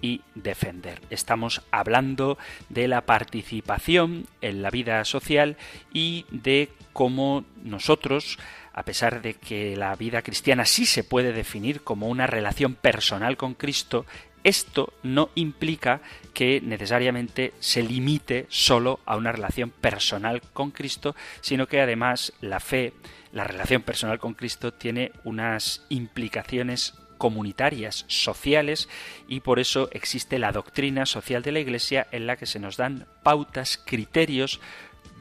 y defender. Estamos hablando de la participación en la vida social y de cómo nosotros, a pesar de que la vida cristiana sí se puede definir como una relación personal con Cristo, esto no implica que necesariamente se limite solo a una relación personal con Cristo, sino que además la fe, la relación personal con Cristo tiene unas implicaciones comunitarias, sociales, y por eso existe la doctrina social de la Iglesia en la que se nos dan pautas, criterios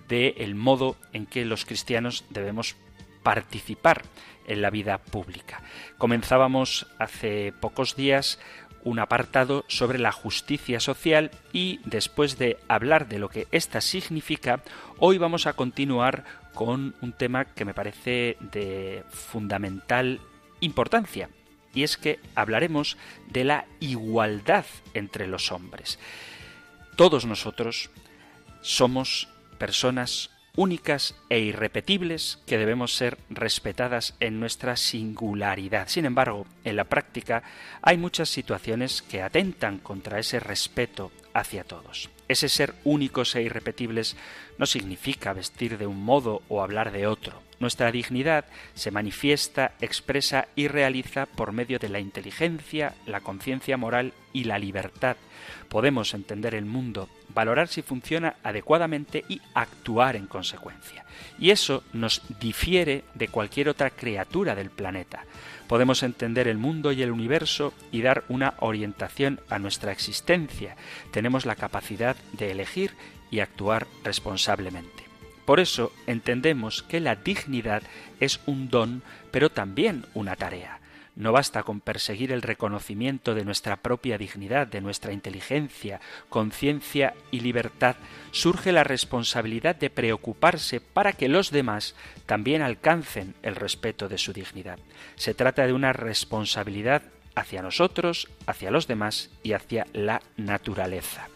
del modo en que los cristianos debemos participar en la vida pública. Comenzábamos hace pocos días un apartado sobre la justicia social y después de hablar de lo que ésta significa, hoy vamos a continuar con un tema que me parece de fundamental importancia y es que hablaremos de la igualdad entre los hombres. Todos nosotros somos personas únicas e irrepetibles que debemos ser respetadas en nuestra singularidad. Sin embargo, en la práctica hay muchas situaciones que atentan contra ese respeto hacia todos. Ese ser únicos e irrepetibles no significa vestir de un modo o hablar de otro. Nuestra dignidad se manifiesta, expresa y realiza por medio de la inteligencia, la conciencia moral y la libertad. Podemos entender el mundo, valorar si funciona adecuadamente y actuar en consecuencia. Y eso nos difiere de cualquier otra criatura del planeta. Podemos entender el mundo y el universo y dar una orientación a nuestra existencia. Tenemos la capacidad de elegir y actuar responsablemente. Por eso entendemos que la dignidad es un don, pero también una tarea. No basta con perseguir el reconocimiento de nuestra propia dignidad, de nuestra inteligencia, conciencia y libertad. Surge la responsabilidad de preocuparse para que los demás también alcancen el respeto de su dignidad. Se trata de una responsabilidad hacia nosotros, hacia los demás y hacia la naturaleza.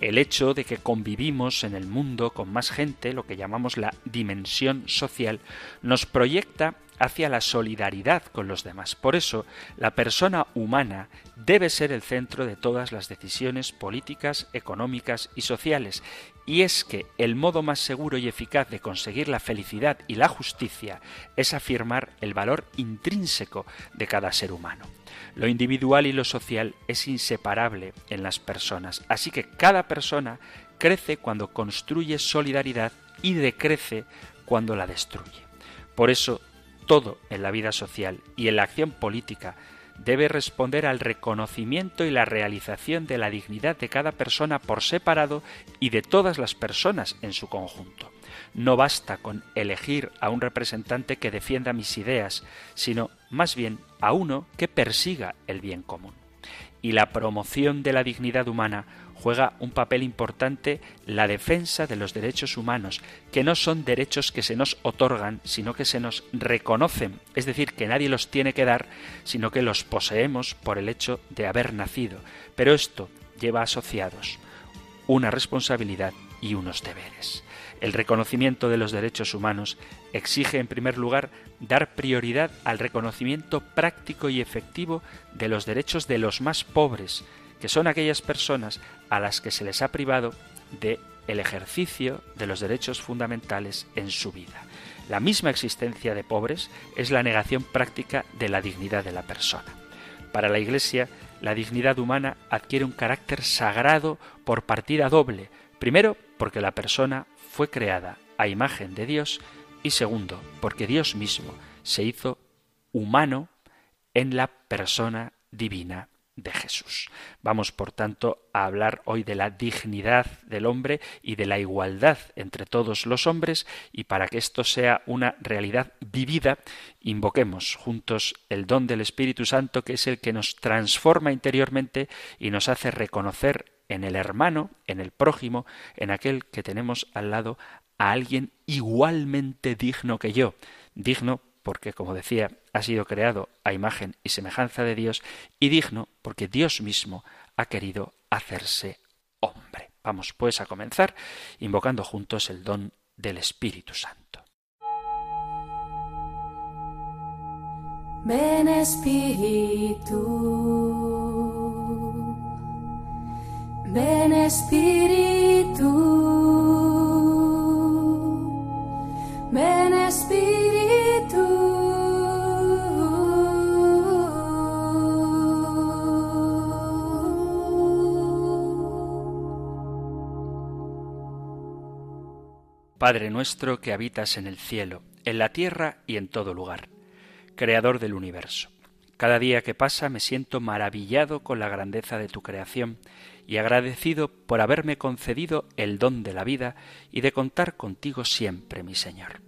El hecho de que convivimos en el mundo con más gente, lo que llamamos la dimensión social, nos proyecta hacia la solidaridad con los demás. Por eso, la persona humana debe ser el centro de todas las decisiones políticas, económicas y sociales, y es que el modo más seguro y eficaz de conseguir la felicidad y la justicia es afirmar el valor intrínseco de cada ser humano. Lo individual y lo social es inseparable en las personas, así que cada persona crece cuando construye solidaridad y decrece cuando la destruye. Por eso, todo en la vida social y en la acción política debe responder al reconocimiento y la realización de la dignidad de cada persona por separado y de todas las personas en su conjunto. No basta con elegir a un representante que defienda mis ideas, sino más bien a uno que persiga el bien común. Y la promoción de la dignidad humana juega un papel importante la defensa de los derechos humanos, que no son derechos que se nos otorgan, sino que se nos reconocen, es decir, que nadie los tiene que dar, sino que los poseemos por el hecho de haber nacido. Pero esto lleva asociados una responsabilidad y unos deberes. El reconocimiento de los derechos humanos exige, en primer lugar, dar prioridad al reconocimiento práctico y efectivo de los derechos de los más pobres, que son aquellas personas a las que se les ha privado de el ejercicio de los derechos fundamentales en su vida. La misma existencia de pobres es la negación práctica de la dignidad de la persona. Para la Iglesia, la dignidad humana adquiere un carácter sagrado por partida doble. Primero, porque la persona fue creada a imagen de Dios y segundo, porque Dios mismo se hizo humano en la persona divina de Jesús. Vamos, por tanto, a hablar hoy de la dignidad del hombre y de la igualdad entre todos los hombres y para que esto sea una realidad vivida, invoquemos juntos el don del Espíritu Santo que es el que nos transforma interiormente y nos hace reconocer en el hermano, en el prójimo, en aquel que tenemos al lado a alguien igualmente digno que yo, digno porque, como decía, ha sido creado a imagen y semejanza de Dios, y digno porque Dios mismo ha querido hacerse hombre. Vamos pues a comenzar invocando juntos el don del Espíritu Santo. Ven Espíritu, ven Espíritu, ven Espíritu. Padre nuestro que habitas en el cielo, en la tierra y en todo lugar, Creador del universo. Cada día que pasa me siento maravillado con la grandeza de tu creación y agradecido por haberme concedido el don de la vida y de contar contigo siempre, mi Señor.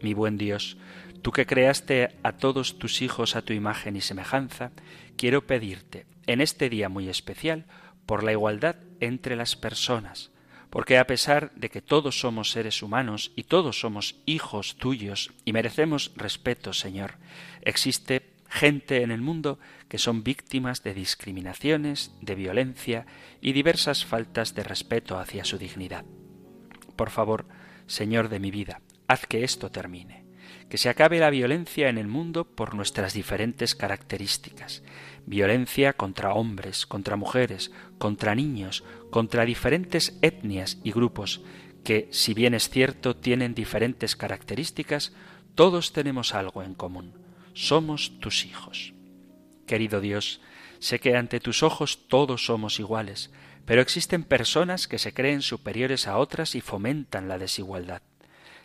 Mi buen Dios, tú que creaste a todos tus hijos a tu imagen y semejanza, quiero pedirte, en este día muy especial, por la igualdad entre las personas, porque a pesar de que todos somos seres humanos y todos somos hijos tuyos y merecemos respeto, Señor, existe gente en el mundo que son víctimas de discriminaciones, de violencia y diversas faltas de respeto hacia su dignidad. Por favor, Señor de mi vida, haz que esto termine, que se acabe la violencia en el mundo por nuestras diferentes características, violencia contra hombres, contra mujeres, contra niños, contra diferentes etnias y grupos que, si bien es cierto, tienen diferentes características, todos tenemos algo en común. Somos tus hijos. Querido Dios, sé que ante tus ojos todos somos iguales, pero existen personas que se creen superiores a otras y fomentan la desigualdad.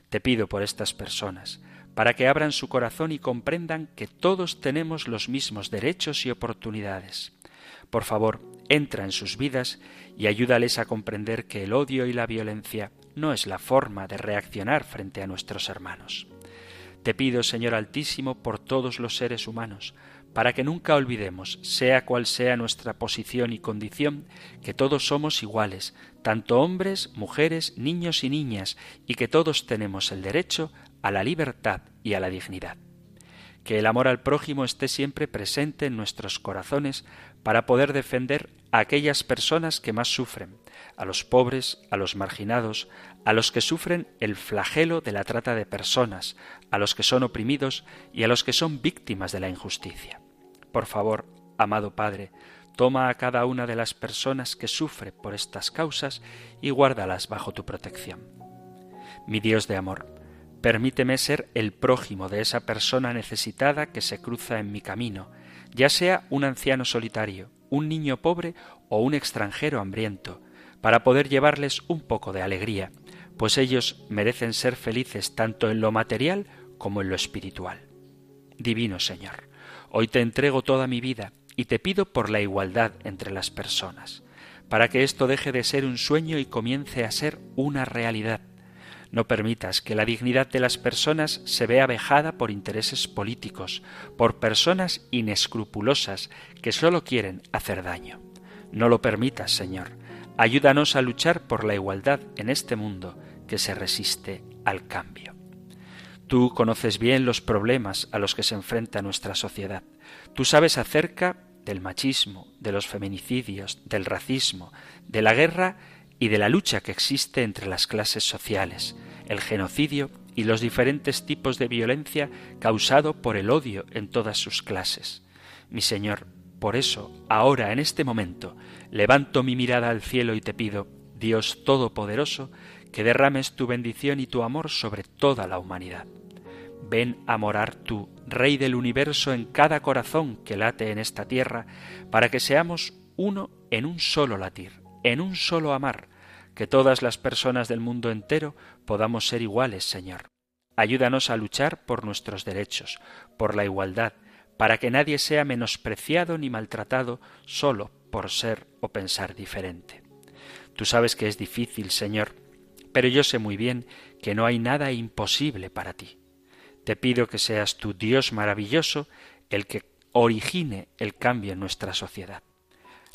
Te pido por estas personas, para que abran su corazón y comprendan que todos tenemos los mismos derechos y oportunidades. Por favor, entra en sus vidas y ayúdales a comprender que el odio y la violencia no es la forma de reaccionar frente a nuestros hermanos. Te pido, Señor Altísimo, por todos los seres humanos, para que nunca olvidemos, sea cual sea nuestra posición y condición, que todos somos iguales, tanto hombres, mujeres, niños y niñas, y que todos tenemos el derecho a la libertad y a la dignidad. Que el amor al prójimo esté siempre presente en nuestros corazones para poder defender a aquellas personas que más sufren, a los pobres, a los marginados, a los que sufren el flagelo de la trata de personas, a los que son oprimidos y a los que son víctimas de la injusticia. Por favor, amado Padre, toma a cada una de las personas que sufre por estas causas y guárdalas bajo tu protección. Mi Dios de amor, Permíteme ser el prójimo de esa persona necesitada que se cruza en mi camino, ya sea un anciano solitario, un niño pobre o un extranjero hambriento, para poder llevarles un poco de alegría, pues ellos merecen ser felices tanto en lo material como en lo espiritual. Divino Señor, hoy te entrego toda mi vida y te pido por la igualdad entre las personas, para que esto deje de ser un sueño y comience a ser una realidad no permitas que la dignidad de las personas se vea vejada por intereses políticos, por personas inescrupulosas que sólo quieren hacer daño. No lo permitas, Señor. Ayúdanos a luchar por la igualdad en este mundo que se resiste al cambio. Tú conoces bien los problemas a los que se enfrenta nuestra sociedad. Tú sabes acerca del machismo, de los feminicidios, del racismo, de la guerra y de la lucha que existe entre las clases sociales, el genocidio y los diferentes tipos de violencia causado por el odio en todas sus clases. Mi Señor, por eso, ahora, en este momento, levanto mi mirada al cielo y te pido, Dios Todopoderoso, que derrames tu bendición y tu amor sobre toda la humanidad. Ven a morar tú, Rey del universo, en cada corazón que late en esta tierra, para que seamos uno en un solo latir, en un solo amar, que todas las personas del mundo entero podamos ser iguales, Señor. Ayúdanos a luchar por nuestros derechos, por la igualdad, para que nadie sea menospreciado ni maltratado solo por ser o pensar diferente. Tú sabes que es difícil, Señor, pero yo sé muy bien que no hay nada imposible para ti. Te pido que seas tu Dios maravilloso el que origine el cambio en nuestra sociedad.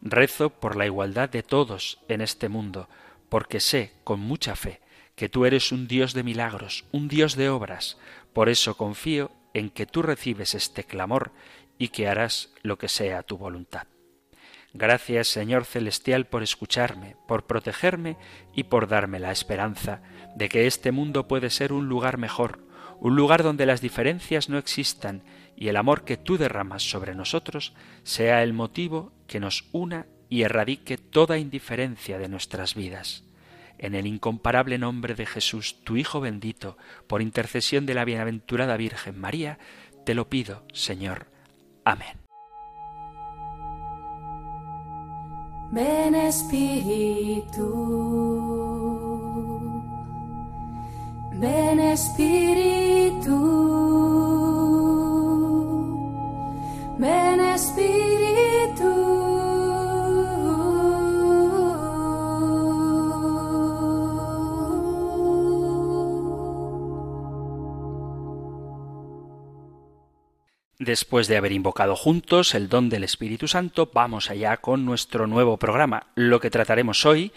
Rezo por la igualdad de todos en este mundo, porque sé con mucha fe que tú eres un Dios de milagros, un Dios de obras. Por eso confío en que tú recibes este clamor y que harás lo que sea tu voluntad. Gracias, Señor Celestial, por escucharme, por protegerme y por darme la esperanza de que este mundo puede ser un lugar mejor, un lugar donde las diferencias no existan y el amor que tú derramas sobre nosotros sea el motivo que nos una y erradique toda indiferencia de nuestras vidas en el incomparable nombre de Jesús, tu Hijo bendito, por intercesión de la bienaventurada Virgen María, te lo pido, Señor. Amén. Ven Espíritu, ven Espíritu, ven Espíritu. Después de haber invocado juntos el don del Espíritu Santo, vamos allá con nuestro nuevo programa. Lo que trataremos hoy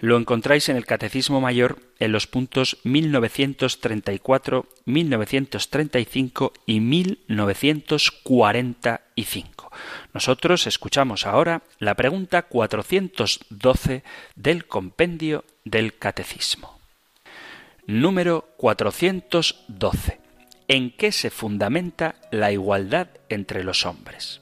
lo encontráis en el Catecismo Mayor en los puntos 1934, 1935 y 1945. Nosotros escuchamos ahora la pregunta 412 del compendio del Catecismo. Número 412 en qué se fundamenta la igualdad entre los hombres.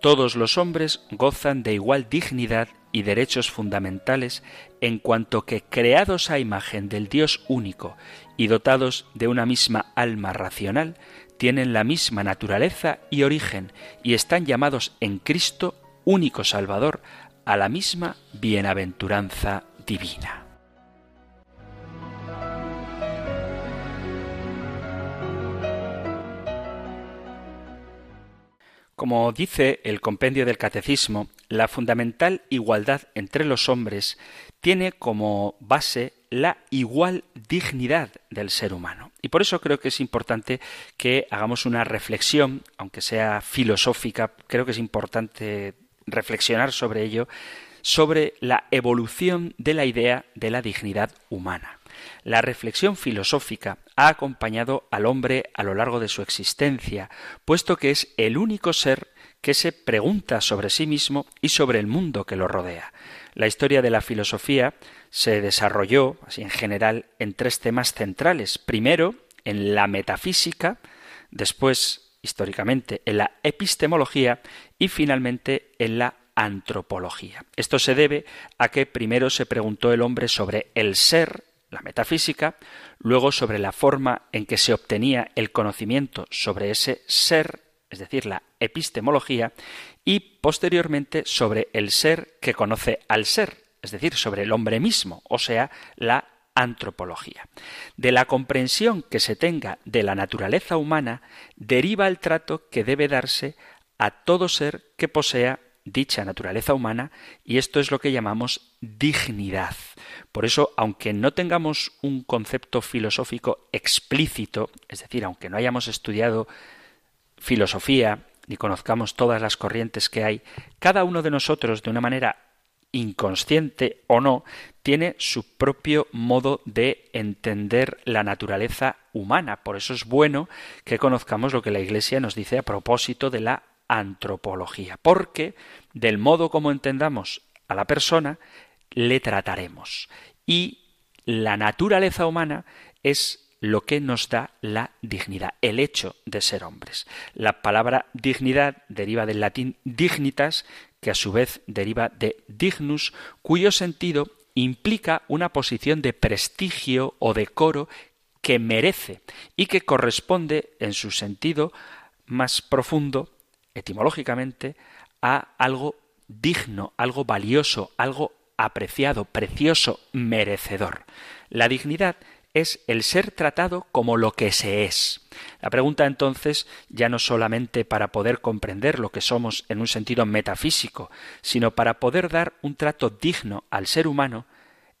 Todos los hombres gozan de igual dignidad y derechos fundamentales en cuanto que creados a imagen del Dios único y dotados de una misma alma racional, tienen la misma naturaleza y origen y están llamados en Cristo, único Salvador, a la misma bienaventuranza divina. Como dice el compendio del Catecismo, la fundamental igualdad entre los hombres tiene como base la igual dignidad del ser humano. Y por eso creo que es importante que hagamos una reflexión, aunque sea filosófica, creo que es importante reflexionar sobre ello, sobre la evolución de la idea de la dignidad humana. La reflexión filosófica ha acompañado al hombre a lo largo de su existencia, puesto que es el único ser que se pregunta sobre sí mismo y sobre el mundo que lo rodea. La historia de la filosofía se desarrolló, así en general, en tres temas centrales. Primero, en la metafísica, después, históricamente, en la epistemología y finalmente en la antropología. Esto se debe a que primero se preguntó el hombre sobre el ser, la metafísica, luego sobre la forma en que se obtenía el conocimiento sobre ese ser, es decir, la epistemología, y posteriormente sobre el ser que conoce al ser, es decir, sobre el hombre mismo, o sea, la antropología. De la comprensión que se tenga de la naturaleza humana deriva el trato que debe darse a todo ser que posea dicha naturaleza humana y esto es lo que llamamos dignidad. Por eso, aunque no tengamos un concepto filosófico explícito, es decir, aunque no hayamos estudiado filosofía ni conozcamos todas las corrientes que hay, cada uno de nosotros, de una manera inconsciente o no, tiene su propio modo de entender la naturaleza humana. Por eso es bueno que conozcamos lo que la Iglesia nos dice a propósito de la antropología, porque del modo como entendamos a la persona, le trataremos. Y la naturaleza humana es lo que nos da la dignidad, el hecho de ser hombres. La palabra dignidad deriva del latín dignitas, que a su vez deriva de dignus, cuyo sentido implica una posición de prestigio o decoro que merece y que corresponde en su sentido más profundo, etimológicamente, a algo digno, algo valioso, algo apreciado, precioso, merecedor. La dignidad es el ser tratado como lo que se es. La pregunta entonces ya no solamente para poder comprender lo que somos en un sentido metafísico, sino para poder dar un trato digno al ser humano,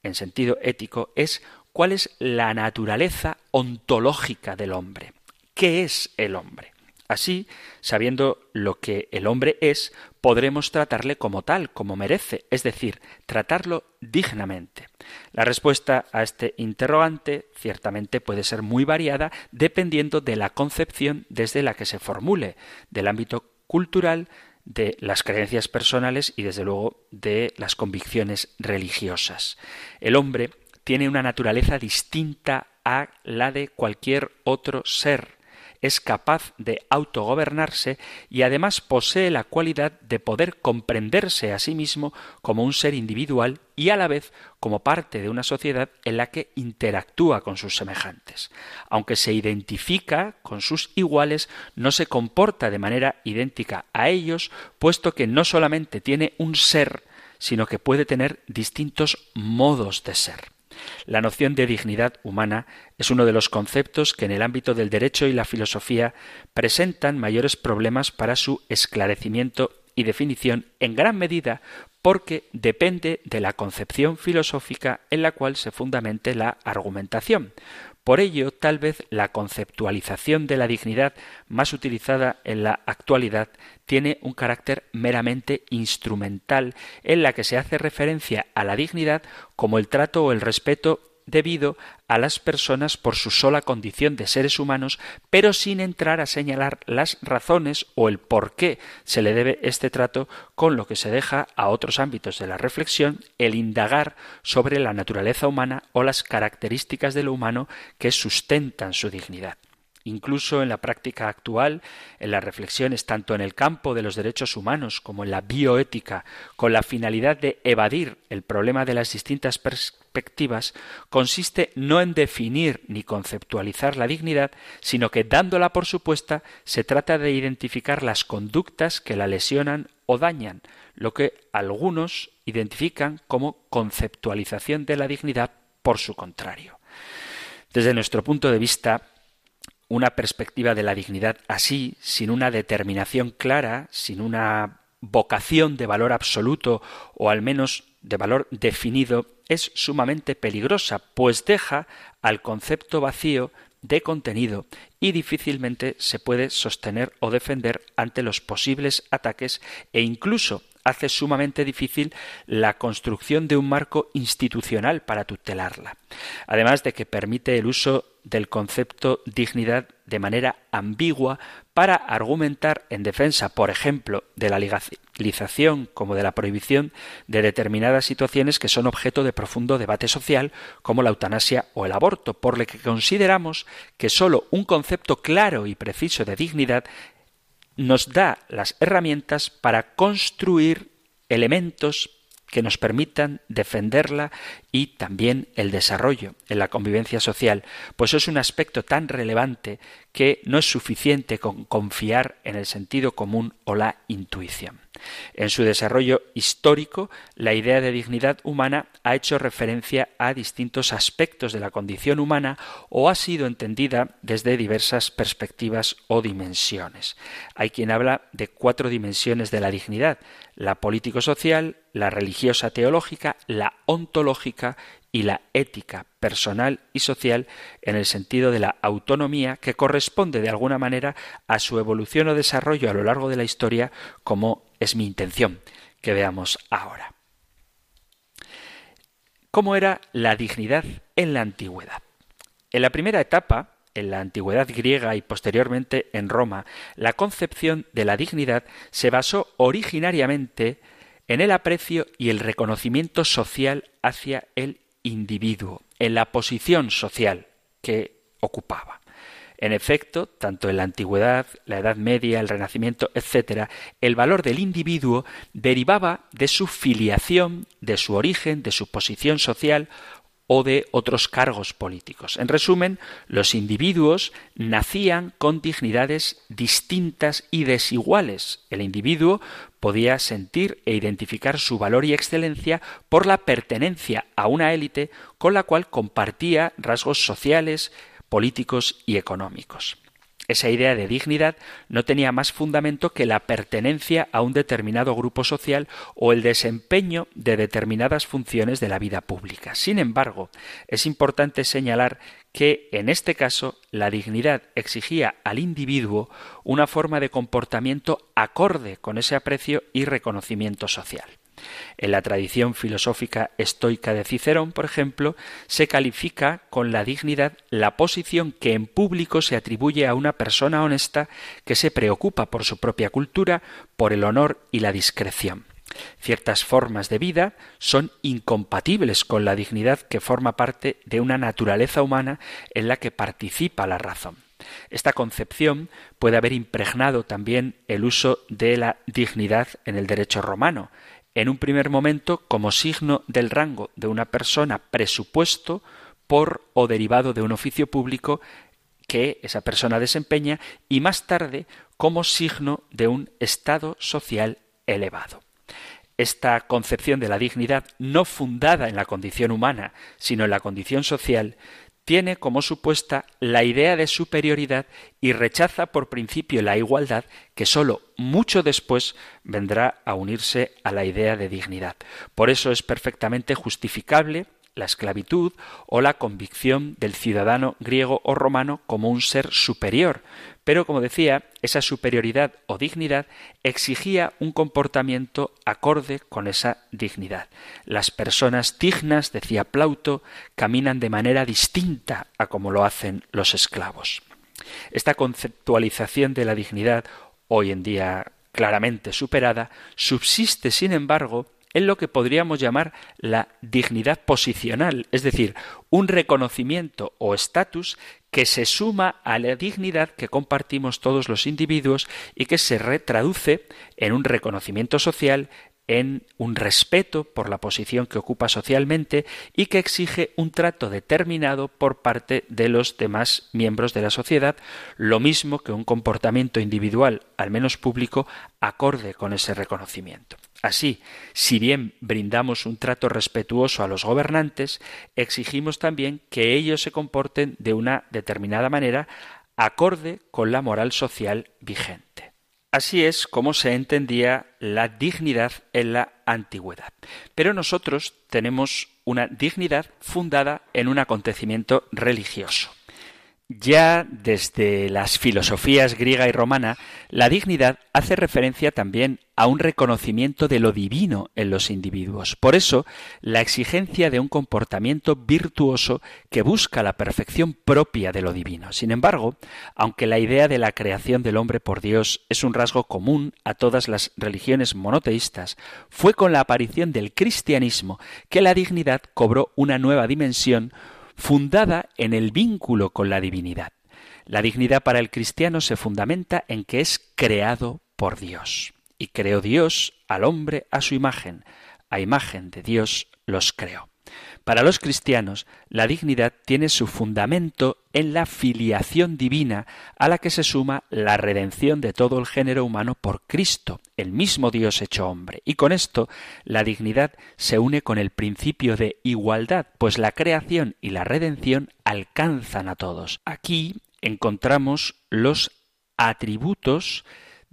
en sentido ético, es cuál es la naturaleza ontológica del hombre. ¿Qué es el hombre? Así, sabiendo lo que el hombre es, podremos tratarle como tal, como merece, es decir, tratarlo dignamente. La respuesta a este interrogante ciertamente puede ser muy variada dependiendo de la concepción desde la que se formule, del ámbito cultural, de las creencias personales y desde luego de las convicciones religiosas. El hombre tiene una naturaleza distinta a la de cualquier otro ser es capaz de autogobernarse y además posee la cualidad de poder comprenderse a sí mismo como un ser individual y a la vez como parte de una sociedad en la que interactúa con sus semejantes. Aunque se identifica con sus iguales, no se comporta de manera idéntica a ellos, puesto que no solamente tiene un ser, sino que puede tener distintos modos de ser. La noción de dignidad humana es uno de los conceptos que en el ámbito del derecho y la filosofía presentan mayores problemas para su esclarecimiento y definición en gran medida porque depende de la concepción filosófica en la cual se fundamente la argumentación. Por ello, tal vez la conceptualización de la dignidad más utilizada en la actualidad tiene un carácter meramente instrumental, en la que se hace referencia a la dignidad como el trato o el respeto debido a las personas por su sola condición de seres humanos, pero sin entrar a señalar las razones o el por qué se le debe este trato, con lo que se deja a otros ámbitos de la reflexión el indagar sobre la naturaleza humana o las características de lo humano que sustentan su dignidad. Incluso en la práctica actual, en las reflexiones tanto en el campo de los derechos humanos como en la bioética, con la finalidad de evadir el problema de las distintas perspectivas, consiste no en definir ni conceptualizar la dignidad, sino que dándola por supuesta se trata de identificar las conductas que la lesionan o dañan, lo que algunos identifican como conceptualización de la dignidad por su contrario. Desde nuestro punto de vista, una perspectiva de la dignidad así, sin una determinación clara, sin una vocación de valor absoluto o al menos de valor definido, es sumamente peligrosa, pues deja al concepto vacío de contenido y difícilmente se puede sostener o defender ante los posibles ataques e incluso hace sumamente difícil la construcción de un marco institucional para tutelarla. Además de que permite el uso del concepto dignidad de manera ambigua para argumentar en defensa, por ejemplo, de la legalización como de la prohibición de determinadas situaciones que son objeto de profundo debate social, como la eutanasia o el aborto, por lo que consideramos que sólo un concepto claro y preciso de dignidad nos da las herramientas para construir elementos que nos permitan defenderla y también el desarrollo en la convivencia social, pues es un aspecto tan relevante que no es suficiente con confiar en el sentido común o la intuición. En su desarrollo histórico, la idea de dignidad humana ha hecho referencia a distintos aspectos de la condición humana o ha sido entendida desde diversas perspectivas o dimensiones. Hay quien habla de cuatro dimensiones de la dignidad, la político-social, la religiosa teológica, la ontológica y la ética personal y social en el sentido de la autonomía que corresponde de alguna manera a su evolución o desarrollo a lo largo de la historia como es mi intención que veamos ahora. ¿Cómo era la dignidad en la antigüedad? En la primera etapa, en la antigüedad griega y posteriormente en Roma, la concepción de la dignidad se basó originariamente en el aprecio y el reconocimiento social hacia el individuo, en la posición social que ocupaba. En efecto, tanto en la antigüedad, la Edad Media, el Renacimiento, etc., el valor del individuo derivaba de su filiación, de su origen, de su posición social o de otros cargos políticos. En resumen, los individuos nacían con dignidades distintas y desiguales. El individuo podía sentir e identificar su valor y excelencia por la pertenencia a una élite con la cual compartía rasgos sociales, políticos y económicos. Esa idea de dignidad no tenía más fundamento que la pertenencia a un determinado grupo social o el desempeño de determinadas funciones de la vida pública. Sin embargo, es importante señalar que en este caso la dignidad exigía al individuo una forma de comportamiento acorde con ese aprecio y reconocimiento social. En la tradición filosófica estoica de Cicerón, por ejemplo, se califica con la dignidad la posición que en público se atribuye a una persona honesta que se preocupa por su propia cultura, por el honor y la discreción. Ciertas formas de vida son incompatibles con la dignidad que forma parte de una naturaleza humana en la que participa la razón. Esta concepción puede haber impregnado también el uso de la dignidad en el derecho romano, en un primer momento como signo del rango de una persona presupuesto por o derivado de un oficio público que esa persona desempeña y más tarde como signo de un estado social elevado. Esta concepción de la dignidad no fundada en la condición humana, sino en la condición social, tiene como supuesta la idea de superioridad y rechaza por principio la igualdad que sólo mucho después vendrá a unirse a la idea de dignidad. Por eso es perfectamente justificable la esclavitud o la convicción del ciudadano griego o romano como un ser superior. Pero, como decía, esa superioridad o dignidad exigía un comportamiento acorde con esa dignidad. Las personas dignas, decía Plauto, caminan de manera distinta a como lo hacen los esclavos. Esta conceptualización de la dignidad, hoy en día claramente superada, subsiste, sin embargo, en lo que podríamos llamar la dignidad posicional, es decir, un reconocimiento o estatus que se suma a la dignidad que compartimos todos los individuos y que se retraduce en un reconocimiento social, en un respeto por la posición que ocupa socialmente y que exige un trato determinado por parte de los demás miembros de la sociedad, lo mismo que un comportamiento individual, al menos público, acorde con ese reconocimiento. Así, si bien brindamos un trato respetuoso a los gobernantes, exigimos también que ellos se comporten de una determinada manera acorde con la moral social vigente. Así es como se entendía la dignidad en la antigüedad. Pero nosotros tenemos una dignidad fundada en un acontecimiento religioso. Ya desde las filosofías griega y romana, la dignidad hace referencia también a un reconocimiento de lo divino en los individuos. Por eso, la exigencia de un comportamiento virtuoso que busca la perfección propia de lo divino. Sin embargo, aunque la idea de la creación del hombre por Dios es un rasgo común a todas las religiones monoteístas, fue con la aparición del cristianismo que la dignidad cobró una nueva dimensión fundada en el vínculo con la divinidad. La dignidad para el cristiano se fundamenta en que es creado por Dios. Y creó Dios al hombre a su imagen. A imagen de Dios los creó. Para los cristianos, la dignidad tiene su fundamento en la filiación divina a la que se suma la redención de todo el género humano por Cristo, el mismo Dios hecho hombre. Y con esto, la dignidad se une con el principio de igualdad, pues la creación y la redención alcanzan a todos. Aquí encontramos los atributos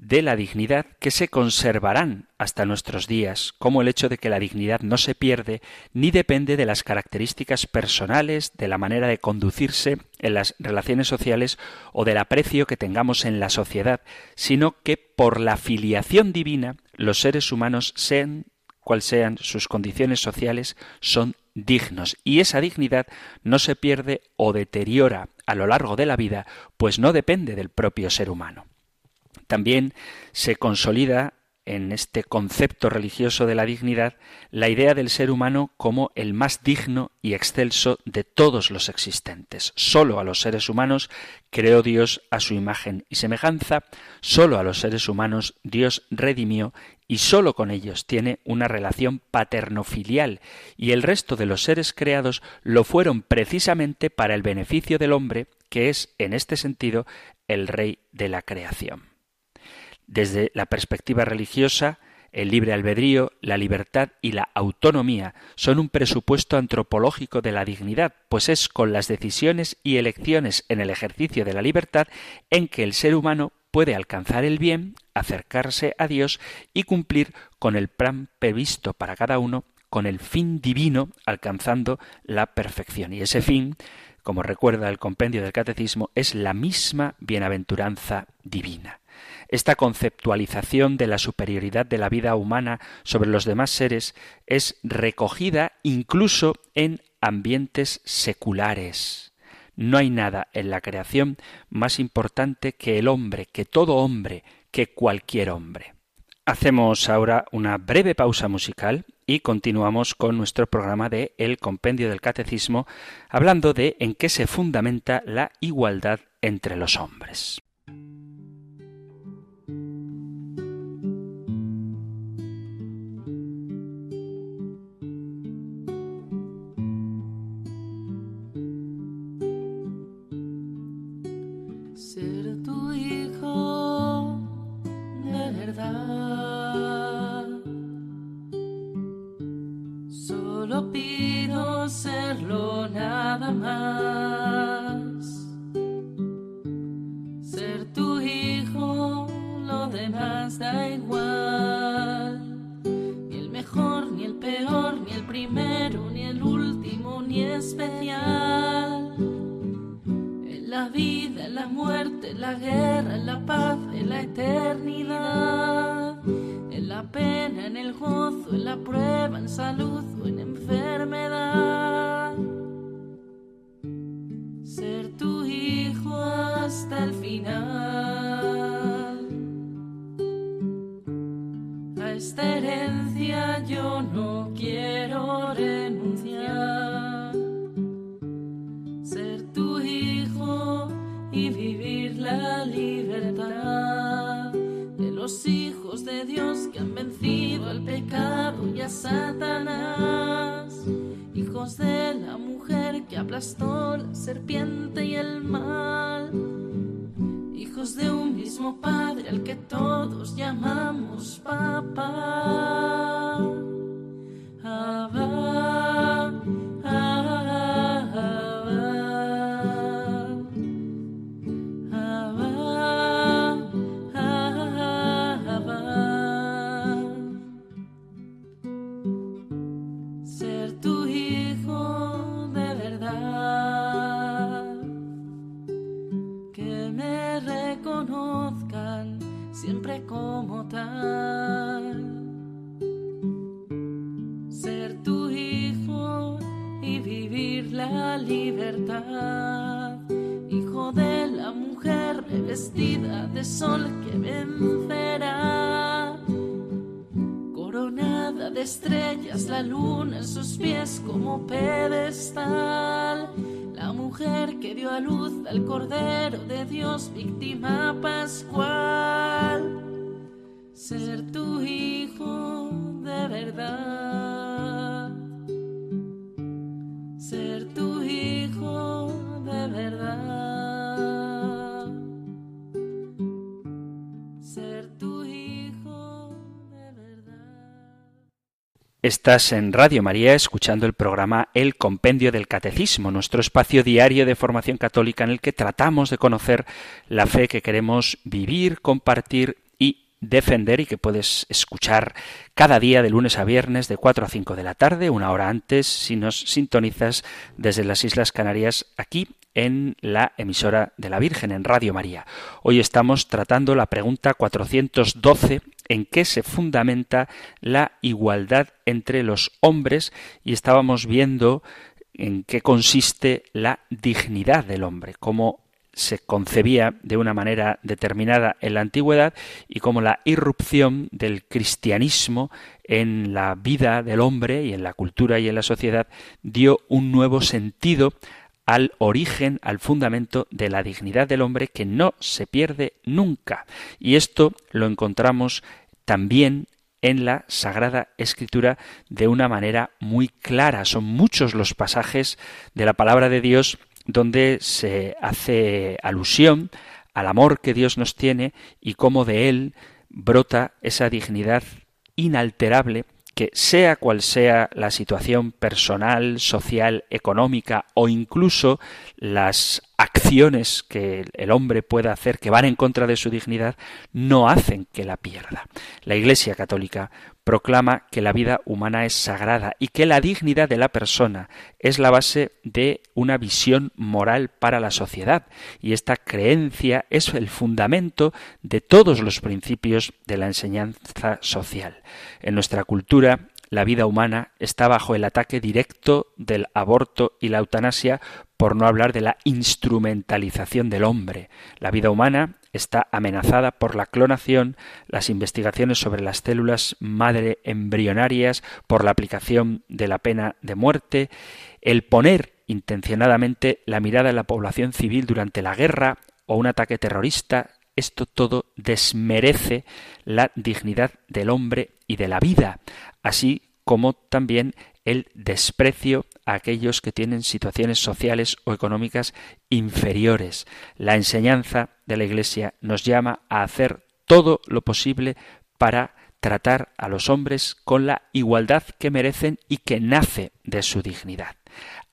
de la dignidad que se conservarán hasta nuestros días, como el hecho de que la dignidad no se pierde ni depende de las características personales, de la manera de conducirse en las relaciones sociales o del aprecio que tengamos en la sociedad, sino que por la filiación divina los seres humanos sean cual sean sus condiciones sociales, son dignos y esa dignidad no se pierde o deteriora a lo largo de la vida, pues no depende del propio ser humano. También se consolida en este concepto religioso de la dignidad la idea del ser humano como el más digno y excelso de todos los existentes. Solo a los seres humanos creó Dios a su imagen y semejanza, solo a los seres humanos Dios redimió y solo con ellos tiene una relación paterno-filial, y el resto de los seres creados lo fueron precisamente para el beneficio del hombre, que es, en este sentido, el rey de la creación. Desde la perspectiva religiosa, El libre albedrío, la libertad y la autonomía son un presupuesto antropológico de la dignidad, pues es con las decisiones y elecciones en el ejercicio de la libertad en que el ser humano puede alcanzar el bien, acercarse a Dios y cumplir con el plan previsto para cada uno, con el fin divino, alcanzando la perfección. Y ese fin, como recuerda el compendio del Catecismo, es la misma bienaventuranza divina. Esta conceptualización de la superioridad de la vida humana sobre los demás seres es recogida incluso en ambientes seculares. No hay nada en la creación más importante que el hombre, que todo hombre, que cualquier hombre. Hacemos ahora una breve pausa musical y continuamos con nuestro programa de El Compendio del Catecismo, hablando de en qué se fundamenta la igualdad entre los hombres. el gozo, en la prueba, en salud o en enfermedad Satanás, hijos de la mujer que aplastó la serpiente y el mal, hijos de un mismo Padre al que todos llamamos Papá. Abba, Abba. como tal. Ser tu hijo y vivir la libertad. Hijo de la mujer revestida de sol que vencerá. Coronada de estrellas, la luna en sus pies como pedestal. La mujer que dio a luz al Cordero de Dios, víctima pascual. Estás en Radio María escuchando el programa El Compendio del Catecismo, nuestro espacio diario de formación católica en el que tratamos de conocer la fe que queremos vivir, compartir defender y que puedes escuchar cada día de lunes a viernes de 4 a 5 de la tarde, una hora antes si nos sintonizas desde las Islas Canarias aquí en la emisora de la Virgen en Radio María. Hoy estamos tratando la pregunta 412 en qué se fundamenta la igualdad entre los hombres y estábamos viendo en qué consiste la dignidad del hombre, cómo se concebía de una manera determinada en la antigüedad y cómo la irrupción del cristianismo en la vida del hombre y en la cultura y en la sociedad dio un nuevo sentido al origen, al fundamento de la dignidad del hombre que no se pierde nunca. Y esto lo encontramos también en la Sagrada Escritura de una manera muy clara. Son muchos los pasajes de la palabra de Dios donde se hace alusión al amor que Dios nos tiene y cómo de él brota esa dignidad inalterable que sea cual sea la situación personal, social, económica o incluso las acciones que el hombre pueda hacer que van en contra de su dignidad, no hacen que la pierda. La Iglesia Católica proclama que la vida humana es sagrada y que la dignidad de la persona es la base de una visión moral para la sociedad y esta creencia es el fundamento de todos los principios de la enseñanza social. En nuestra cultura la vida humana está bajo el ataque directo del aborto y la eutanasia, por no hablar de la instrumentalización del hombre. La vida humana está amenazada por la clonación, las investigaciones sobre las células madre embrionarias, por la aplicación de la pena de muerte, el poner intencionadamente la mirada en la población civil durante la guerra o un ataque terrorista, esto todo desmerece la dignidad del hombre y de la vida, así como también el desprecio a aquellos que tienen situaciones sociales o económicas inferiores. La enseñanza de la Iglesia nos llama a hacer todo lo posible para tratar a los hombres con la igualdad que merecen y que nace de su dignidad.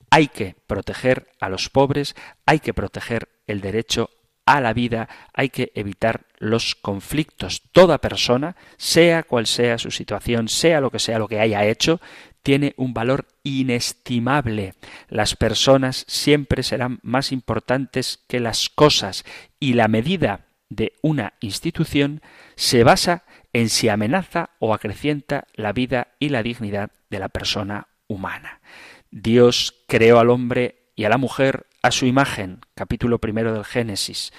Hay que proteger a los pobres, hay que proteger el derecho a la vida, hay que evitar los conflictos. Toda persona, sea cual sea su situación, sea lo que sea lo que haya hecho, tiene un valor inestimable. Las personas siempre serán más importantes que las cosas y la medida de una institución se basa en si amenaza o acrecienta la vida y la dignidad de la persona humana. Dios creó al hombre y a la mujer a su imagen, capítulo primero del Génesis,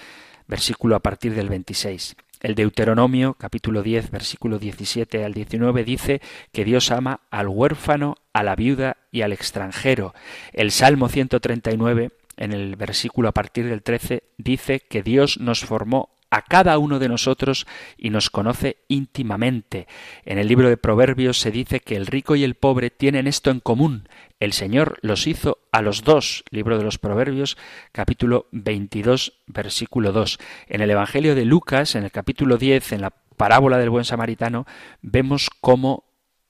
versículo a partir del 26. El Deuteronomio, capítulo 10, versículo 17 al 19, dice que Dios ama al huérfano, a la viuda y al extranjero. El Salmo 139, en el versículo a partir del 13, dice que Dios nos formó a cada uno de nosotros y nos conoce íntimamente. En el libro de Proverbios se dice que el rico y el pobre tienen esto en común, el Señor los hizo a los dos. Libro de los Proverbios, capítulo 22, versículo 2. En el Evangelio de Lucas, en el capítulo 10, en la parábola del buen samaritano, vemos cómo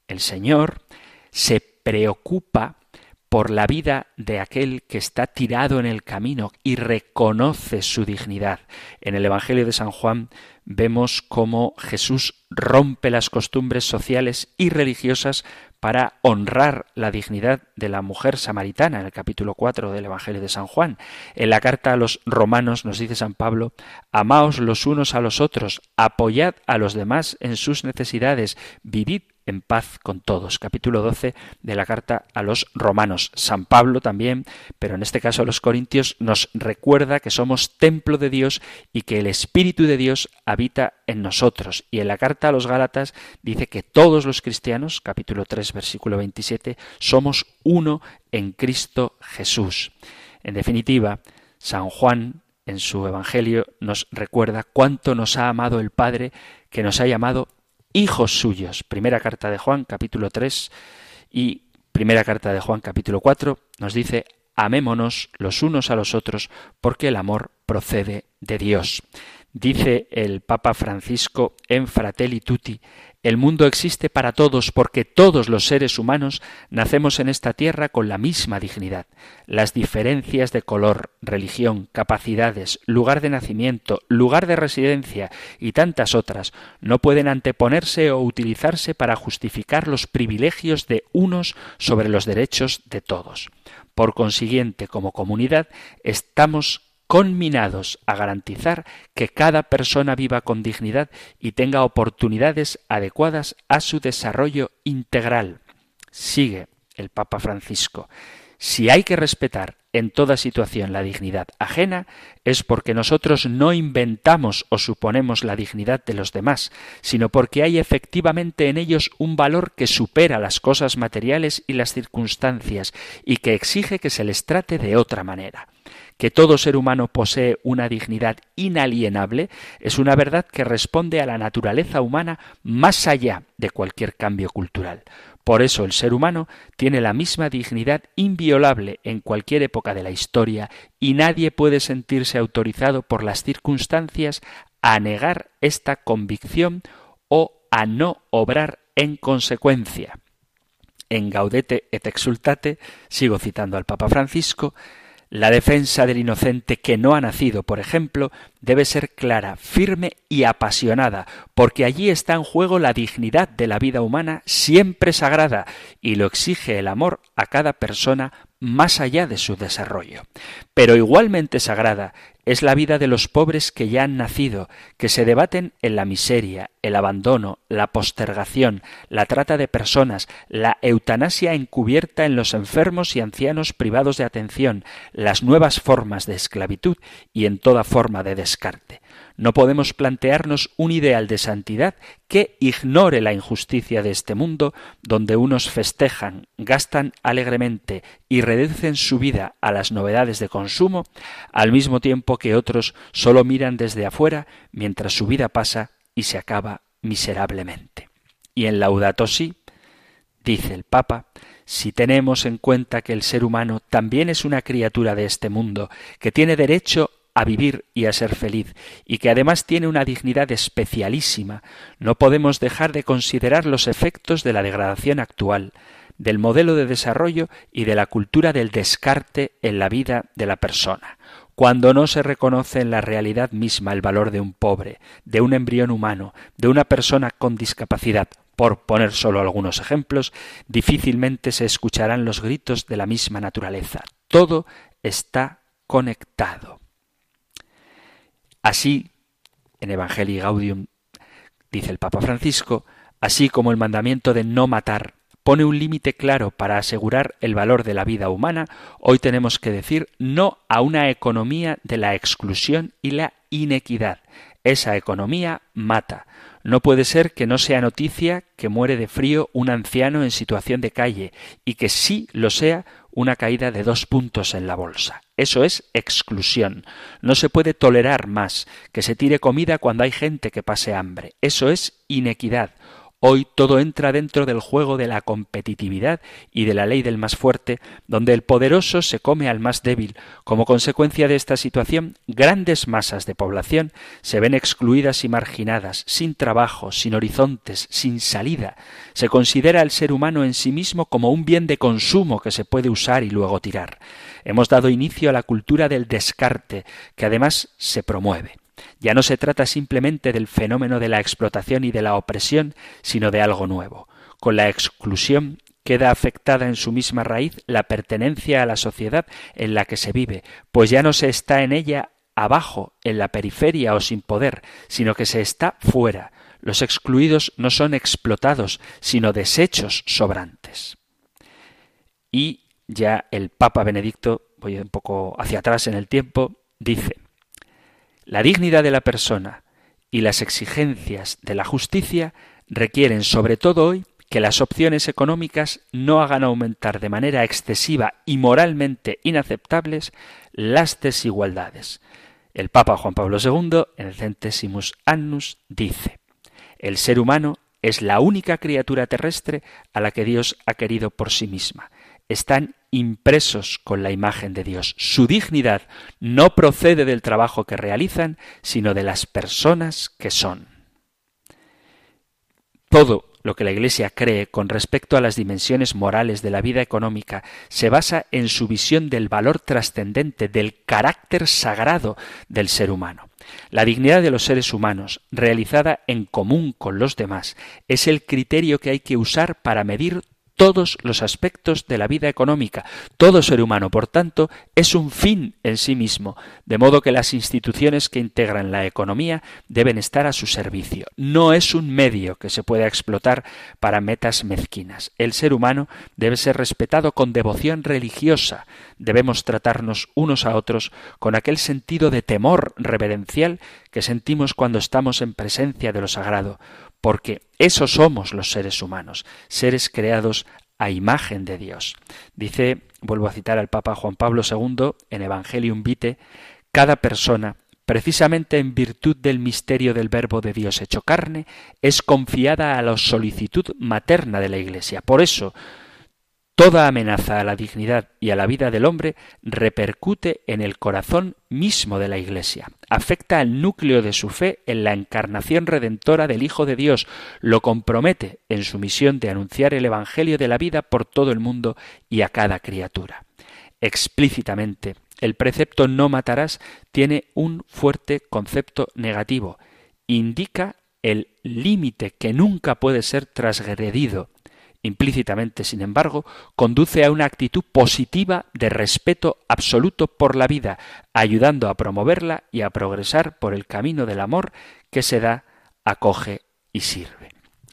el Señor se preocupa por la vida de aquel que está tirado en el camino y reconoce su dignidad. En el Evangelio de San Juan vemos cómo Jesús rompe las costumbres sociales y religiosas para honrar la dignidad de la mujer samaritana en el capítulo 4 del Evangelio de San Juan. En la carta a los romanos nos dice San Pablo, Amaos los unos a los otros, apoyad a los demás en sus necesidades, vivid en paz con todos. Capítulo 12 de la carta a los romanos. San Pablo también, pero en este caso a los corintios, nos recuerda que somos templo de Dios y que el Espíritu de Dios habita en nosotros. Y en la carta a los Gálatas dice que todos los cristianos, capítulo 3, versículo 27, somos uno en Cristo Jesús. En definitiva, San Juan en su Evangelio nos recuerda cuánto nos ha amado el Padre que nos ha llamado hijos suyos. Primera carta de Juan, capítulo 3 y primera carta de Juan, capítulo 4, nos dice, amémonos los unos a los otros, porque el amor procede de Dios. Dice el Papa Francisco en Fratelli Tutti, el mundo existe para todos porque todos los seres humanos nacemos en esta tierra con la misma dignidad. Las diferencias de color, religión, capacidades, lugar de nacimiento, lugar de residencia y tantas otras no pueden anteponerse o utilizarse para justificar los privilegios de unos sobre los derechos de todos. Por consiguiente, como comunidad, estamos conminados a garantizar que cada persona viva con dignidad y tenga oportunidades adecuadas a su desarrollo integral. Sigue el Papa Francisco. Si hay que respetar en toda situación la dignidad ajena, es porque nosotros no inventamos o suponemos la dignidad de los demás, sino porque hay efectivamente en ellos un valor que supera las cosas materiales y las circunstancias y que exige que se les trate de otra manera que todo ser humano posee una dignidad inalienable es una verdad que responde a la naturaleza humana más allá de cualquier cambio cultural. Por eso el ser humano tiene la misma dignidad inviolable en cualquier época de la historia y nadie puede sentirse autorizado por las circunstancias a negar esta convicción o a no obrar en consecuencia. En Gaudete et Exultate, sigo citando al Papa Francisco, la defensa del inocente que no ha nacido, por ejemplo, debe ser clara, firme y apasionada, porque allí está en juego la dignidad de la vida humana siempre sagrada, y lo exige el amor a cada persona más allá de su desarrollo. Pero igualmente sagrada es la vida de los pobres que ya han nacido, que se debaten en la miseria, el abandono, la postergación, la trata de personas, la eutanasia encubierta en los enfermos y ancianos privados de atención, las nuevas formas de esclavitud y en toda forma de descarte. No podemos plantearnos un ideal de santidad que ignore la injusticia de este mundo, donde unos festejan, gastan alegremente y reducen su vida a las novedades de consumo, al mismo tiempo que otros solo miran desde afuera mientras su vida pasa y se acaba miserablemente. Y en Laudato Si, dice el Papa, si tenemos en cuenta que el ser humano también es una criatura de este mundo, que tiene derecho a vivir y a ser feliz, y que además tiene una dignidad especialísima, no podemos dejar de considerar los efectos de la degradación actual, del modelo de desarrollo y de la cultura del descarte en la vida de la persona. Cuando no se reconoce en la realidad misma el valor de un pobre, de un embrión humano, de una persona con discapacidad, por poner solo algunos ejemplos, difícilmente se escucharán los gritos de la misma naturaleza. Todo está conectado. Así, en Evangelii Gaudium, dice el Papa Francisco, así como el mandamiento de no matar pone un límite claro para asegurar el valor de la vida humana, hoy tenemos que decir no a una economía de la exclusión y la inequidad. Esa economía mata. No puede ser que no sea noticia que muere de frío un anciano en situación de calle y que sí lo sea una caída de dos puntos en la bolsa. Eso es exclusión. No se puede tolerar más que se tire comida cuando hay gente que pase hambre. Eso es inequidad. Hoy todo entra dentro del juego de la competitividad y de la ley del más fuerte, donde el poderoso se come al más débil. Como consecuencia de esta situación, grandes masas de población se ven excluidas y marginadas, sin trabajo, sin horizontes, sin salida. Se considera al ser humano en sí mismo como un bien de consumo que se puede usar y luego tirar. Hemos dado inicio a la cultura del descarte, que además se promueve. Ya no se trata simplemente del fenómeno de la explotación y de la opresión, sino de algo nuevo. Con la exclusión queda afectada en su misma raíz la pertenencia a la sociedad en la que se vive, pues ya no se está en ella abajo, en la periferia o sin poder, sino que se está fuera. Los excluidos no son explotados, sino desechos sobrantes. Y ya el Papa Benedicto, voy un poco hacia atrás en el tiempo, dice la dignidad de la persona y las exigencias de la justicia requieren sobre todo hoy que las opciones económicas no hagan aumentar de manera excesiva y moralmente inaceptables las desigualdades. El Papa Juan Pablo II, en el Centesimus Annus, dice El ser humano es la única criatura terrestre a la que Dios ha querido por sí misma. Están impresos con la imagen de Dios. Su dignidad no procede del trabajo que realizan, sino de las personas que son. Todo lo que la Iglesia cree con respecto a las dimensiones morales de la vida económica se basa en su visión del valor trascendente, del carácter sagrado del ser humano. La dignidad de los seres humanos, realizada en común con los demás, es el criterio que hay que usar para medir todos los aspectos de la vida económica. Todo ser humano, por tanto, es un fin en sí mismo, de modo que las instituciones que integran la economía deben estar a su servicio. No es un medio que se pueda explotar para metas mezquinas. El ser humano debe ser respetado con devoción religiosa. Debemos tratarnos unos a otros con aquel sentido de temor reverencial que sentimos cuando estamos en presencia de lo sagrado porque eso somos los seres humanos, seres creados a imagen de Dios. Dice, vuelvo a citar al Papa Juan Pablo II en Evangelium Vitae, cada persona, precisamente en virtud del misterio del Verbo de Dios hecho carne, es confiada a la solicitud materna de la Iglesia. Por eso, Toda amenaza a la dignidad y a la vida del hombre repercute en el corazón mismo de la Iglesia, afecta al núcleo de su fe en la encarnación redentora del Hijo de Dios, lo compromete en su misión de anunciar el Evangelio de la vida por todo el mundo y a cada criatura. Explícitamente, el precepto no matarás tiene un fuerte concepto negativo, indica el límite que nunca puede ser transgredido, Implícitamente, sin embargo, conduce a una actitud positiva de respeto absoluto por la vida, ayudando a promoverla y a progresar por el camino del amor que se da, acoge y sirve.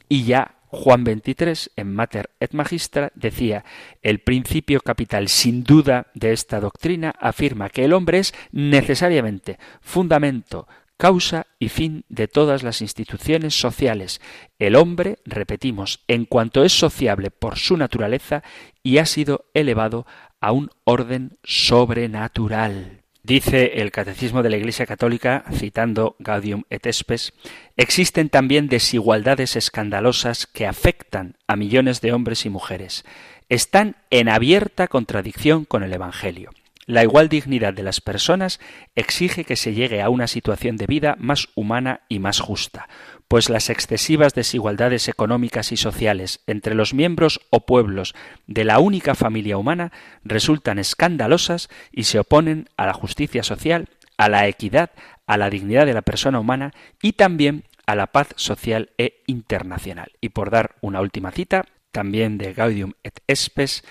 Y ya Juan XXIII, en Mater et Magistra, decía, el principio capital sin duda de esta doctrina afirma que el hombre es necesariamente fundamento, causa y fin de todas las instituciones sociales. El hombre, repetimos, en cuanto es sociable por su naturaleza y ha sido elevado a un orden sobrenatural. Dice el Catecismo de la Iglesia Católica, citando Gaudium et Spes, existen también desigualdades escandalosas que afectan a millones de hombres y mujeres. Están en abierta contradicción con el Evangelio. La igual dignidad de las personas exige que se llegue a una situación de vida más humana y más justa, pues las excesivas desigualdades económicas y sociales entre los miembros o pueblos de la única familia humana resultan escandalosas y se oponen a la justicia social, a la equidad, a la dignidad de la persona humana y también a la paz social e internacional. Y por dar una última cita, también de Gaudium et Spes,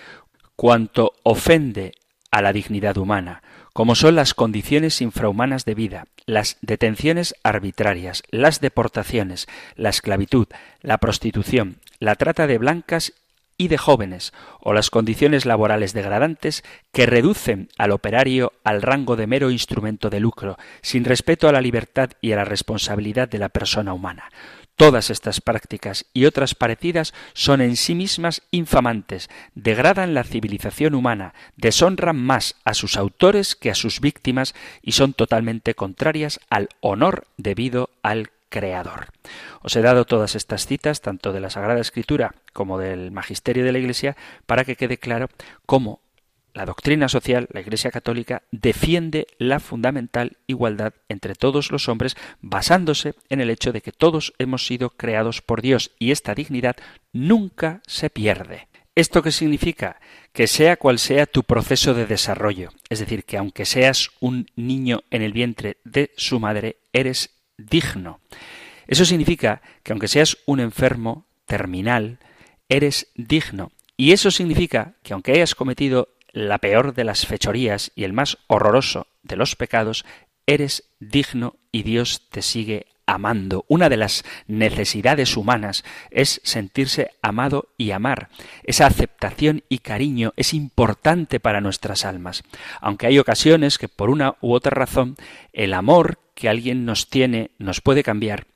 cuanto ofende a la dignidad humana, como son las condiciones infrahumanas de vida, las detenciones arbitrarias, las deportaciones, la esclavitud, la prostitución, la trata de blancas y de jóvenes, o las condiciones laborales degradantes que reducen al operario al rango de mero instrumento de lucro, sin respeto a la libertad y a la responsabilidad de la persona humana. Todas estas prácticas y otras parecidas son en sí mismas infamantes, degradan la civilización humana, deshonran más a sus autores que a sus víctimas y son totalmente contrarias al honor debido al Creador. Os he dado todas estas citas, tanto de la Sagrada Escritura como del Magisterio de la Iglesia, para que quede claro cómo la doctrina social, la Iglesia Católica, defiende la fundamental igualdad entre todos los hombres, basándose en el hecho de que todos hemos sido creados por Dios y esta dignidad nunca se pierde. ¿Esto qué significa? Que sea cual sea tu proceso de desarrollo, es decir, que aunque seas un niño en el vientre de su madre, eres digno. Eso significa que aunque seas un enfermo terminal, eres digno. Y eso significa que aunque hayas cometido la peor de las fechorías y el más horroroso de los pecados, eres digno y Dios te sigue amando. Una de las necesidades humanas es sentirse amado y amar. Esa aceptación y cariño es importante para nuestras almas. Aunque hay ocasiones que por una u otra razón el amor que alguien nos tiene nos puede cambiar,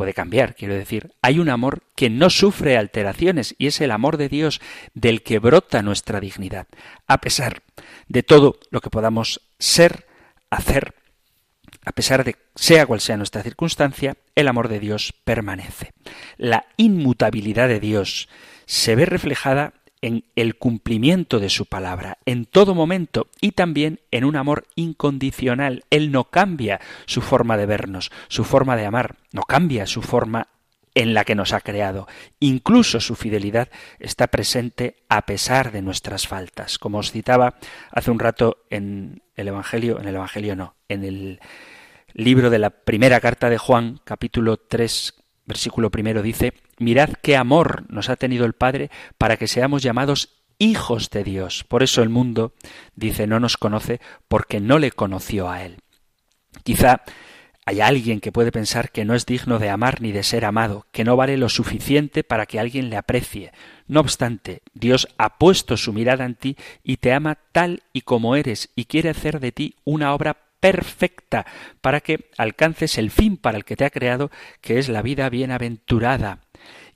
puede cambiar, quiero decir. Hay un amor que no sufre alteraciones y es el amor de Dios del que brota nuestra dignidad, a pesar de todo lo que podamos ser, hacer, a pesar de sea cual sea nuestra circunstancia, el amor de Dios permanece. La inmutabilidad de Dios se ve reflejada en el cumplimiento de su palabra en todo momento y también en un amor incondicional. Él no cambia su forma de vernos, su forma de amar, no cambia su forma en la que nos ha creado. Incluso su fidelidad está presente a pesar de nuestras faltas. Como os citaba hace un rato en el Evangelio, en el Evangelio no, en el libro de la primera carta de Juan, capítulo 3, versículo primero dice, mirad qué amor nos ha tenido el Padre para que seamos llamados hijos de Dios. Por eso el mundo, dice, no nos conoce porque no le conoció a Él. Quizá hay alguien que puede pensar que no es digno de amar ni de ser amado, que no vale lo suficiente para que alguien le aprecie. No obstante, Dios ha puesto su mirada en ti y te ama tal y como eres y quiere hacer de ti una obra perfecta para que alcances el fin para el que te ha creado, que es la vida bienaventurada.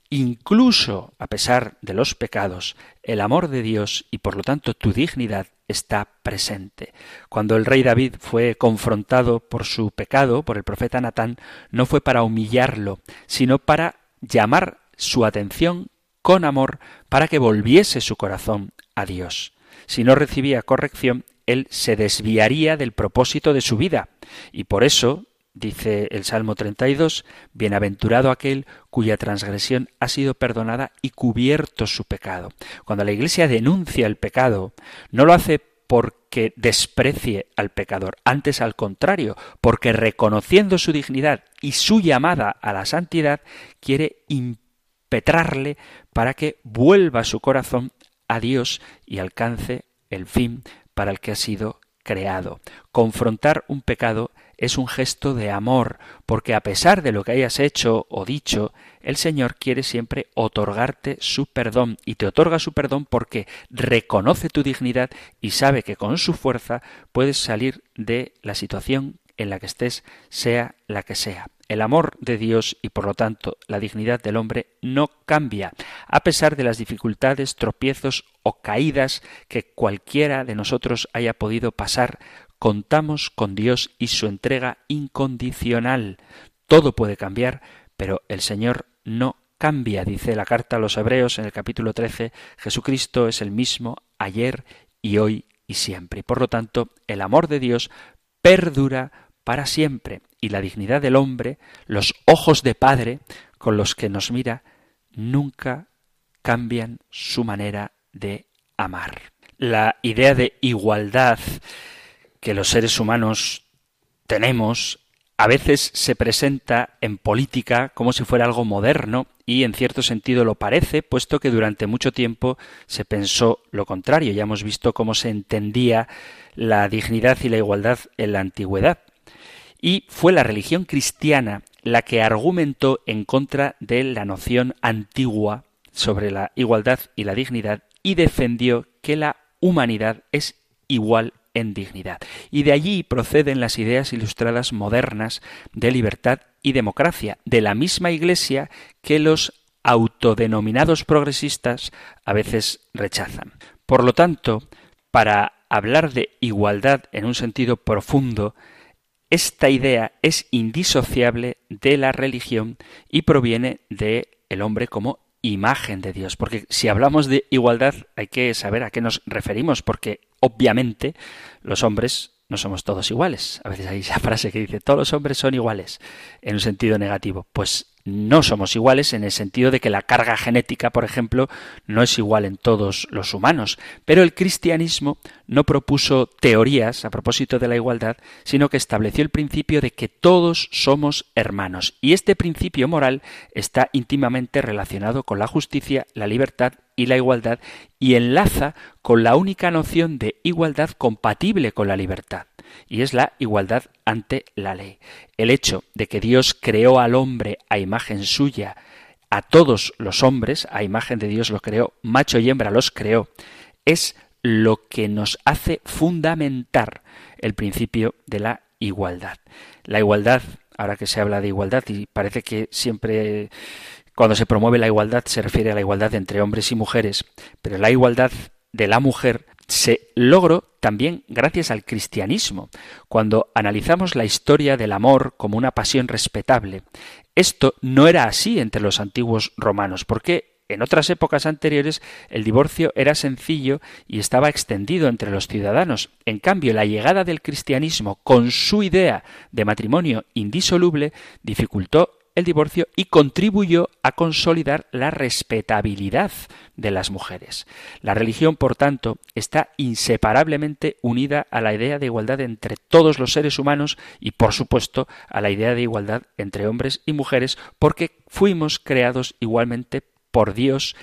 Incluso a pesar de los pecados, el amor de Dios y por lo tanto tu dignidad está presente. Cuando el rey David fue confrontado por su pecado por el profeta Natán, no fue para humillarlo, sino para llamar su atención con amor para que volviese su corazón a Dios. Si no recibía corrección, él se desviaría del propósito de su vida. Y por eso, dice el Salmo 32, Bienaventurado aquel cuya transgresión ha sido perdonada y cubierto su pecado. Cuando la Iglesia denuncia el pecado, no lo hace porque desprecie al pecador, antes al contrario, porque reconociendo su dignidad y su llamada a la santidad, quiere impetrarle para que vuelva su corazón a Dios y alcance el fin para el que ha sido creado. Confrontar un pecado es un gesto de amor, porque a pesar de lo que hayas hecho o dicho, el Señor quiere siempre otorgarte su perdón y te otorga su perdón porque reconoce tu dignidad y sabe que con su fuerza puedes salir de la situación en la que estés, sea la que sea. El amor de Dios y por lo tanto la dignidad del hombre no cambia, a pesar de las dificultades, tropiezos o caídas que cualquiera de nosotros haya podido pasar contamos con Dios y su entrega incondicional. Todo puede cambiar, pero el Señor no cambia, dice la carta a los Hebreos en el capítulo 13, Jesucristo es el mismo ayer y hoy y siempre. Y por lo tanto, el amor de Dios perdura para siempre y la dignidad del hombre, los ojos de Padre con los que nos mira, nunca cambian su manera de amar. La idea de igualdad que los seres humanos tenemos a veces se presenta en política como si fuera algo moderno y en cierto sentido lo parece, puesto que durante mucho tiempo se pensó lo contrario. Ya hemos visto cómo se entendía la dignidad y la igualdad en la antigüedad. Y fue la religión cristiana la que argumentó en contra de la noción antigua sobre la igualdad y la dignidad y defendió que la humanidad es igual en dignidad. Y de allí proceden las ideas ilustradas modernas de libertad y democracia, de la misma Iglesia que los autodenominados progresistas a veces rechazan. Por lo tanto, para hablar de igualdad en un sentido profundo, esta idea es indisociable de la religión y proviene de el hombre como imagen de Dios. Porque si hablamos de igualdad hay que saber a qué nos referimos, porque obviamente los hombres no somos todos iguales. A veces hay esa frase que dice todos los hombres son iguales en un sentido negativo. Pues no somos iguales en el sentido de que la carga genética, por ejemplo, no es igual en todos los humanos. Pero el cristianismo no propuso teorías a propósito de la igualdad, sino que estableció el principio de que todos somos hermanos. Y este principio moral está íntimamente relacionado con la justicia, la libertad y la igualdad y enlaza con la única noción de igualdad compatible con la libertad y es la igualdad ante la ley. El hecho de que Dios creó al hombre a imagen suya, a todos los hombres, a imagen de Dios lo creó, macho y hembra los creó, es lo que nos hace fundamentar el principio de la igualdad. La igualdad, ahora que se habla de igualdad y parece que siempre cuando se promueve la igualdad se refiere a la igualdad entre hombres y mujeres, pero la igualdad de la mujer se logró también gracias al cristianismo, cuando analizamos la historia del amor como una pasión respetable. Esto no era así entre los antiguos romanos, porque en otras épocas anteriores el divorcio era sencillo y estaba extendido entre los ciudadanos. En cambio, la llegada del cristianismo con su idea de matrimonio indisoluble dificultó el divorcio y contribuyó a consolidar la respetabilidad de las mujeres. La religión, por tanto, está inseparablemente unida a la idea de igualdad entre todos los seres humanos y, por supuesto, a la idea de igualdad entre hombres y mujeres, porque fuimos creados igualmente por Dios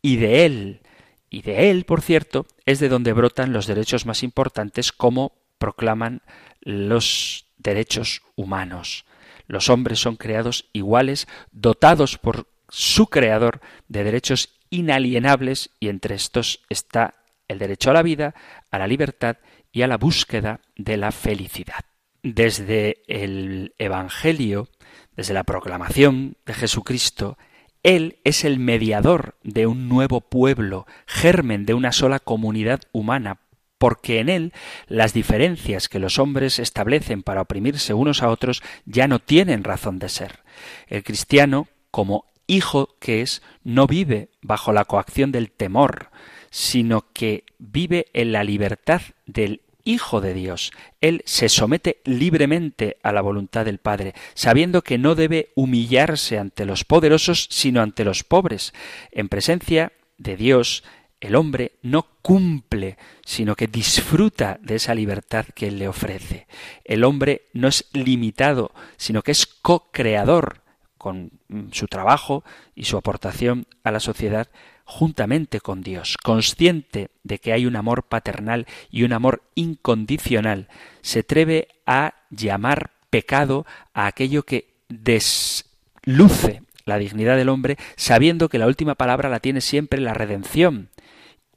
y de Él. Y de Él, por cierto, es de donde brotan los derechos más importantes como proclaman los derechos humanos. Los hombres son creados iguales, dotados por su creador de derechos inalienables y entre estos está el derecho a la vida, a la libertad y a la búsqueda de la felicidad. Desde el Evangelio, desde la proclamación de Jesucristo, Él es el mediador de un nuevo pueblo, germen de una sola comunidad humana, porque en él las diferencias que los hombres establecen para oprimirse unos a otros ya no tienen razón de ser. El cristiano, como hijo que es no vive bajo la coacción del temor, sino que vive en la libertad del Hijo de Dios. Él se somete libremente a la voluntad del Padre, sabiendo que no debe humillarse ante los poderosos, sino ante los pobres. En presencia de Dios, el hombre no cumple, sino que disfruta de esa libertad que Él le ofrece. El hombre no es limitado, sino que es co-creador con su trabajo y su aportación a la sociedad juntamente con Dios, consciente de que hay un amor paternal y un amor incondicional, se atreve a llamar pecado a aquello que desluce la dignidad del hombre, sabiendo que la última palabra la tiene siempre la redención.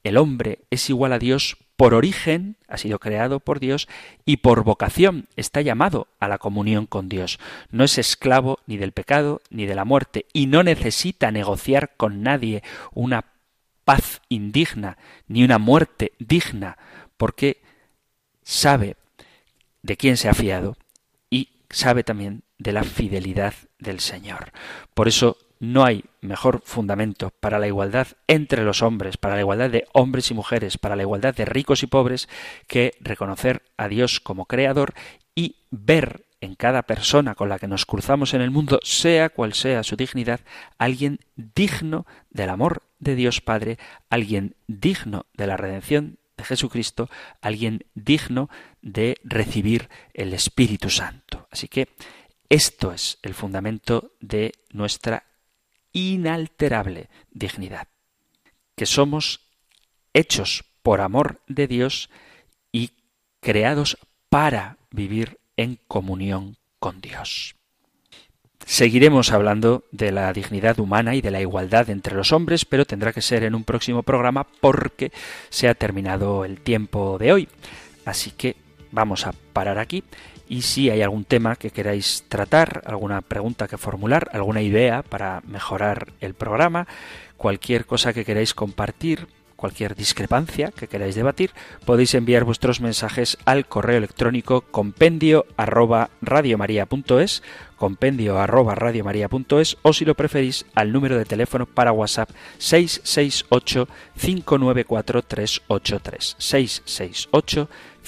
El hombre es igual a Dios por origen, ha sido creado por Dios, y por vocación está llamado a la comunión con Dios. No es esclavo ni del pecado ni de la muerte, y no necesita negociar con nadie una paz indigna ni una muerte digna, porque sabe de quién se ha fiado y sabe también de la fidelidad del Señor. Por eso no hay mejor fundamento para la igualdad entre los hombres, para la igualdad de hombres y mujeres, para la igualdad de ricos y pobres, que reconocer a Dios como creador y ver en cada persona con la que nos cruzamos en el mundo, sea cual sea su dignidad, alguien digno del amor de Dios Padre, alguien digno de la redención de Jesucristo, alguien digno de recibir el Espíritu Santo. Así que esto es el fundamento de nuestra inalterable dignidad, que somos hechos por amor de Dios y creados para vivir en comunión con Dios. Seguiremos hablando de la dignidad humana y de la igualdad entre los hombres, pero tendrá que ser en un próximo programa porque se ha terminado el tiempo de hoy. Así que vamos a parar aquí y si hay algún tema que queráis tratar, alguna pregunta que formular, alguna idea para mejorar el programa, cualquier cosa que queráis compartir, cualquier discrepancia que queráis debatir, podéis enviar vuestros mensajes al correo electrónico compendio arroba compendio arroba o si lo preferís al número de teléfono para WhatsApp 668 594 383 668